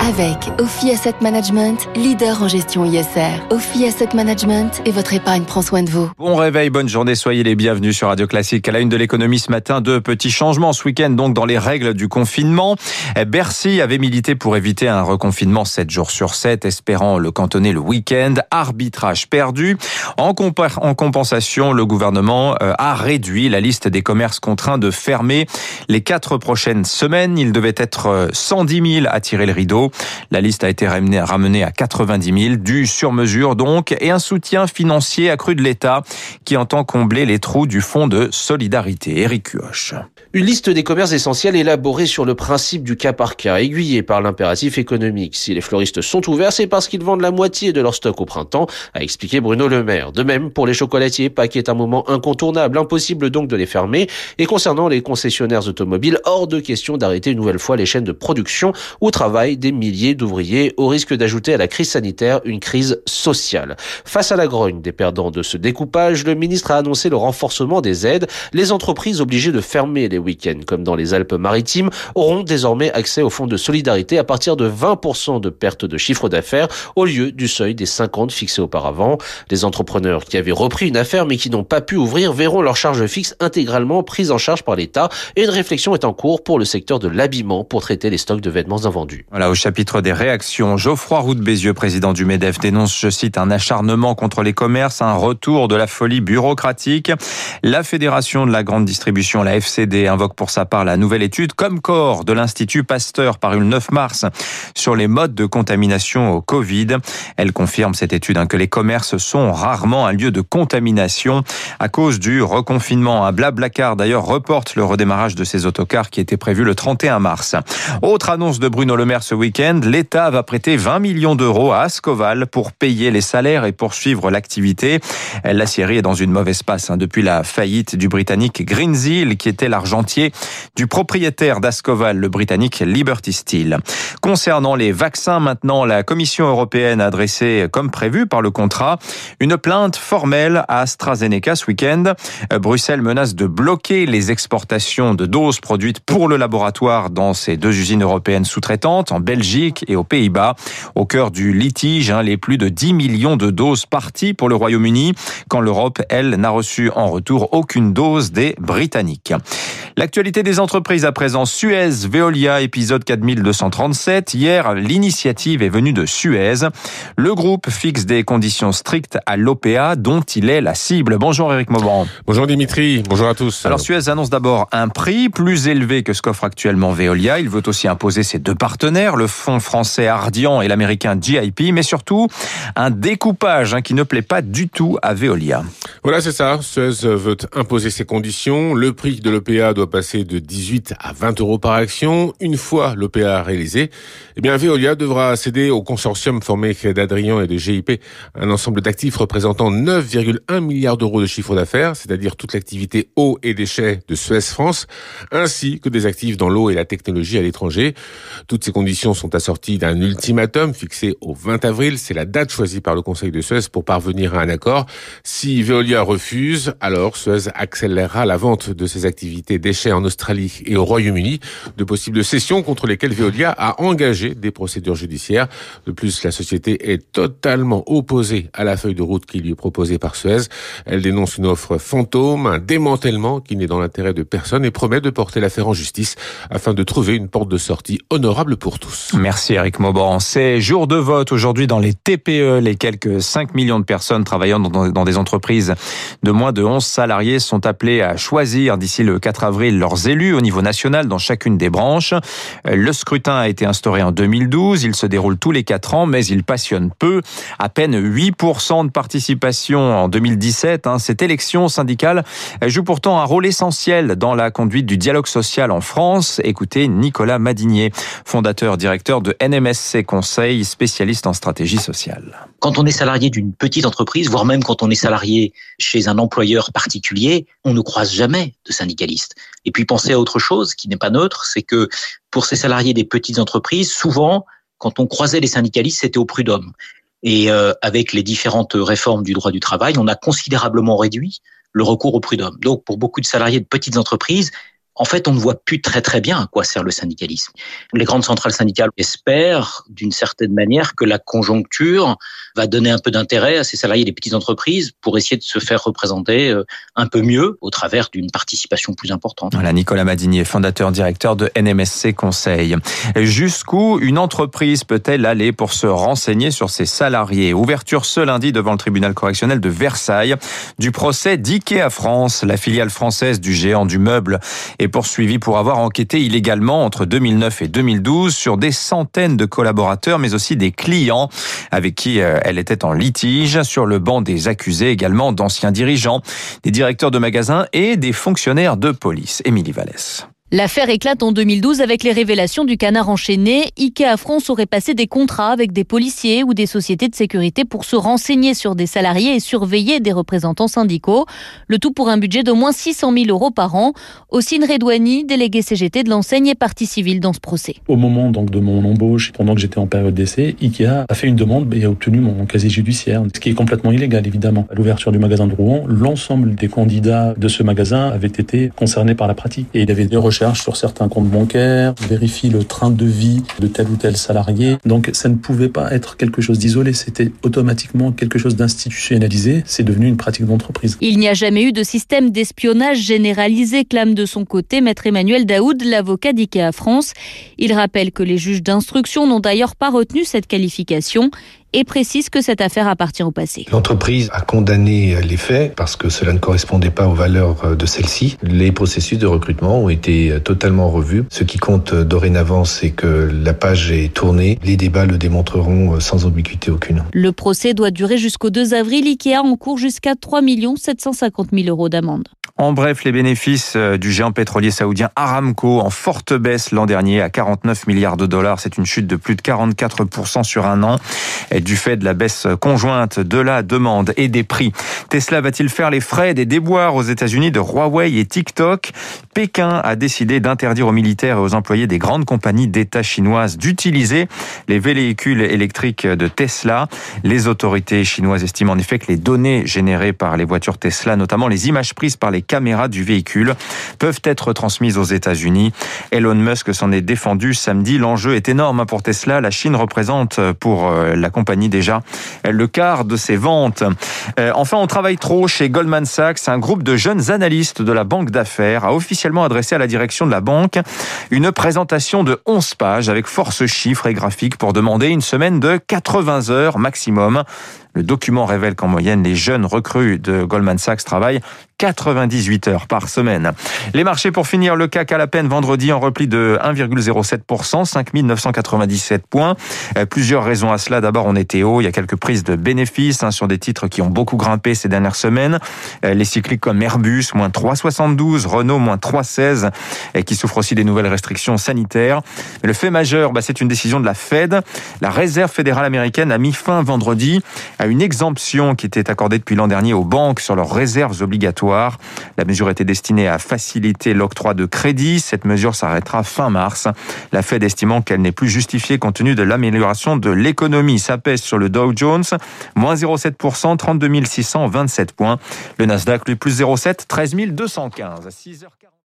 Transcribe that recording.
Avec Ophi Asset Management, leader en gestion ISR. Ophi Asset Management et votre épargne prend soin de vous. Bon réveil, bonne journée, soyez les bienvenus sur Radio Classique. À la une de l'économie ce matin, deux petits changements ce week-end donc dans les règles du confinement. Bercy avait milité pour éviter un reconfinement 7 jours sur 7, espérant le cantonner le week-end. Arbitrage perdu. En, en compensation, le gouvernement euh, a réduit la liste des commerces contraints de fermer les quatre prochaines semaines. Il devait être 110 euh, 000 à tirer le rideau. La liste a été ramenée à 90 000, du sur-mesure donc, et un soutien financier accru de l'État qui entend combler les trous du fonds de solidarité. Éric Cuoche. Une liste des commerces essentiels élaborée sur le principe du cas par cas, aiguillée par l'impératif économique. Si les fleuristes sont ouverts, c'est parce qu'ils vendent la moitié de leur stock au printemps, a expliqué Bruno Le Maire. De même, pour les chocolatiers, Pâques est un moment incontournable, impossible donc de les fermer. Et concernant les concessionnaires automobiles, hors de question d'arrêter une nouvelle fois les chaînes de production où travaillent des milliers d'ouvriers, au risque d'ajouter à la crise sanitaire une crise sociale. Face à la grogne des perdants de ce découpage, le ministre a annoncé le renforcement des aides. Les entreprises obligées de fermer les week-ends, comme dans les Alpes-Maritimes, auront désormais accès au fonds de solidarité à partir de 20% de perte de chiffre d'affaires au lieu du seuil des 50 fixé auparavant. Les entrepreneurs qui avaient repris une affaire mais qui n'ont pas pu ouvrir verront leurs charges fixes intégralement prises en charge par l'État et une réflexion est en cours pour le secteur de l'habillement pour traiter les stocks de vêtements invendus. Voilà, au chapitre des réactions, Geoffroy Roux de Bézieux, président du MEDEF, dénonce, je cite, un acharnement contre les commerces, un retour de la folie bureaucratique. La Fédération de la grande distribution, la FCD, invoque pour sa part la nouvelle étude comme corps de l'Institut Pasteur parue le 9 mars sur les modes de contamination au Covid. Elle confirme cette étude hein, que les commerces sont rarement un lieu de contamination à cause du reconfinement. Un blablacar d'ailleurs reporte le redémarrage de ces autocars qui était prévu le 31 mars. Autre annonce de Bruno Le Maire ce week-end, l'État va prêter 20 millions d'euros à Ascoval pour payer les salaires et poursuivre l'activité. La Syrie est dans une mauvaise passe hein, depuis la faillite du Britannique Greensill qui était l'argentier du propriétaire d'Ascoval, le Britannique Liberty Steel. Concernant les vaccins maintenant, la Commission européenne a adressé, comme prévu par le contrat, une plainte formelle à AstraZeneca ce week-end. Bruxelles menace de bloquer les exportations de doses produites pour le laboratoire dans ces deux usines européennes sous-traitantes, en Belgique et aux Pays-Bas. Au cœur du litige, hein, les plus de 10 millions de doses parties pour le Royaume-Uni, quand l'Europe, elle, n'a reçu en retour aucune dose des Britanniques. L'actualité des entreprises à présent, Suez, Veolia, épisode 4237. Hier, l'initiative est venue de Suez. Le groupe fixe des conditions strictes à l'OPA dont il est la cible. Bonjour Eric Mauban. Bonjour Dimitri, bonjour à tous. Alors Suez annonce d'abord un prix plus élevé que ce qu'offre actuellement Veolia. Il veut aussi imposer ses deux partenaires, le fonds français Ardian et l'américain GIP, mais surtout un découpage hein, qui ne plaît pas du tout à Veolia. Voilà, c'est ça. Suez veut imposer ses conditions. Le prix de l'OPA doit passer de 18 à 20 euros par action. Une fois l'OPA réalisé, eh bien, Veolia devra céder au consortium formé d'Adrian et de GIP un ensemble d'actifs représentant 9,1 milliards d'euros de chiffre d'affaires, c'est-à-dire toute l'activité eau et déchets de Suez France, ainsi que des actifs dans l'eau et la technologie à l'étranger. Toutes ces conditions sont assorties d'un ultimatum fixé au 20 avril. C'est la date choisie par le Conseil de Suez pour parvenir à un accord. Si Veolia refuse, alors Suez accélérera la vente de ses activités déchets en Australie et au Royaume-Uni, de possibles cessions contre lesquelles Veolia a engagé des procédures judiciaires. De plus, la société est totalement opposée à la feuille de route qui lui est proposée par Suez. Elle dénonce une offre fantôme, un démantèlement qui n'est dans l'intérêt de personne et promet de porter l'affaire en justice afin de trouver une porte de sortie honorable pour tous. Merci Eric Mauban. C'est jour de vote aujourd'hui dans les TPE. Les quelques 5 millions de personnes travaillant dans des entreprises de moins de 11 salariés sont appelés à choisir d'ici le 4 avril leurs élus au niveau national dans chacune des branches. Le scrutin a été instauré en 2012. Il se déroule tous les 4 ans, mais il passionne peu. À peine 8% de participation en 2017. Hein. Cette élection syndicale joue pourtant un rôle essentiel dans la conduite du dialogue social en France. Écoutez Nicolas Madinier, fondateur directeur de NMSC Conseil, spécialiste en stratégie sociale. Quand on est salarié d'une petite entreprise, voire même quand on est salarié chez un employeur particulier, on ne croise jamais de syndicalistes. Et puis penser à autre chose qui n'est pas neutre, c'est que pour ces salariés des petites entreprises, souvent, quand on croisait les syndicalistes, c'était au prud'homme. Et euh, avec les différentes réformes du droit du travail, on a considérablement réduit le recours au prud'homme. Donc pour beaucoup de salariés de petites entreprises, en fait, on ne voit plus très très bien à quoi sert le syndicalisme. Les grandes centrales syndicales espèrent, d'une certaine manière, que la conjoncture va donner un peu d'intérêt à ces salariés des petites entreprises pour essayer de se faire représenter euh, un peu mieux au travers d'une participation plus importante. Voilà, Nicolas Madinier, fondateur directeur de NMSC Conseil. Jusqu'où une entreprise peut-elle aller pour se renseigner sur ses salariés? Ouverture ce lundi devant le tribunal correctionnel de Versailles du procès d'IKEA France, la filiale française du géant du meuble est poursuivie pour avoir enquêté illégalement entre 2009 et 2012 sur des centaines de collaborateurs, mais aussi des clients avec qui euh, elle était en litige. Sur le banc des accusés également d'anciens dirigeants, des directeurs de magasins et des fonctionnaires de police. Émilie Vallès. L'affaire éclate en 2012 avec les révélations du canard enchaîné. Ikea France aurait passé des contrats avec des policiers ou des sociétés de sécurité pour se renseigner sur des salariés et surveiller des représentants syndicaux. Le tout pour un budget d'au moins 600 000 euros par an. Ossine Redouani, délégué CGT de l'enseigne, est partie civile dans ce procès. Au moment donc de mon embauche, pendant que j'étais en période d'essai, Ikea a fait une demande et a obtenu mon casier judiciaire, ce qui est complètement illégal évidemment. À l'ouverture du magasin de Rouen, l'ensemble des candidats de ce magasin avaient été concernés par la pratique et il avait des recherches sur certains comptes bancaires, vérifie le train de vie de tel ou tel salarié. Donc ça ne pouvait pas être quelque chose d'isolé, c'était automatiquement quelque chose d'institutionnalisé, c'est devenu une pratique d'entreprise. Il n'y a jamais eu de système d'espionnage généralisé, clame de son côté maître Emmanuel Daoud, l'avocat d'IKEA France. Il rappelle que les juges d'instruction n'ont d'ailleurs pas retenu cette qualification et précise que cette affaire appartient au passé. L'entreprise a condamné les faits parce que cela ne correspondait pas aux valeurs de celle-ci. Les processus de recrutement ont été totalement revus. Ce qui compte dorénavant, c'est que la page est tournée. Les débats le démontreront sans ambiguïté aucune. Le procès doit durer jusqu'au 2 avril. Ikea encourt jusqu'à 3 750 000 euros d'amende. En bref, les bénéfices euh, du géant pétrolier saoudien Aramco en forte baisse l'an dernier à 49 milliards de dollars. C'est une chute de plus de 44% sur un an du fait de la baisse conjointe de la demande et des prix. Tesla va-t-il faire les frais des déboires aux États-Unis de Huawei et TikTok? Pékin a décidé d'interdire aux militaires et aux employés des grandes compagnies d'État chinoises d'utiliser les véhicules électriques de Tesla. Les autorités chinoises estiment en effet que les données générées par les voitures Tesla, notamment les images prises par les caméras du véhicule, peuvent être transmises aux États-Unis. Elon Musk s'en est défendu samedi. L'enjeu est énorme pour Tesla. La Chine représente pour euh, la compagnie déjà le quart de ses ventes. Euh, enfin, on travaille trop chez Goldman Sachs. Un groupe de jeunes analystes de la banque d'affaires a officiellement adressé à la direction de la banque une présentation de 11 pages avec force chiffres et graphiques pour demander une semaine de 80 heures maximum. Le document révèle qu'en moyenne, les jeunes recrues de Goldman Sachs travaillent 98 heures par semaine. Les marchés pour finir, le CAC à la peine vendredi en repli de 1,07%, 5997 points. Euh, plusieurs raisons à cela. D'abord, on était haut, il y a quelques prises de bénéfices hein, sur des titres qui ont beaucoup grimpé ces dernières semaines. Euh, les cycliques comme Airbus, moins 3,72, Renault, moins 3,16, et qui souffrent aussi des nouvelles restrictions sanitaires. Mais le fait majeur, bah, c'est une décision de la Fed. La Réserve fédérale américaine a mis fin vendredi une exemption qui était accordée depuis l'an dernier aux banques sur leurs réserves obligatoires. La mesure était destinée à faciliter l'octroi de crédit. Cette mesure s'arrêtera fin mars. La Fed estimant qu'elle n'est plus justifiée compte tenu de l'amélioration de l'économie. Ça pèse sur le Dow Jones, moins 0,7%, 32 627 points. Le Nasdaq, lui, plus 0,7, 13 215 à 6h40.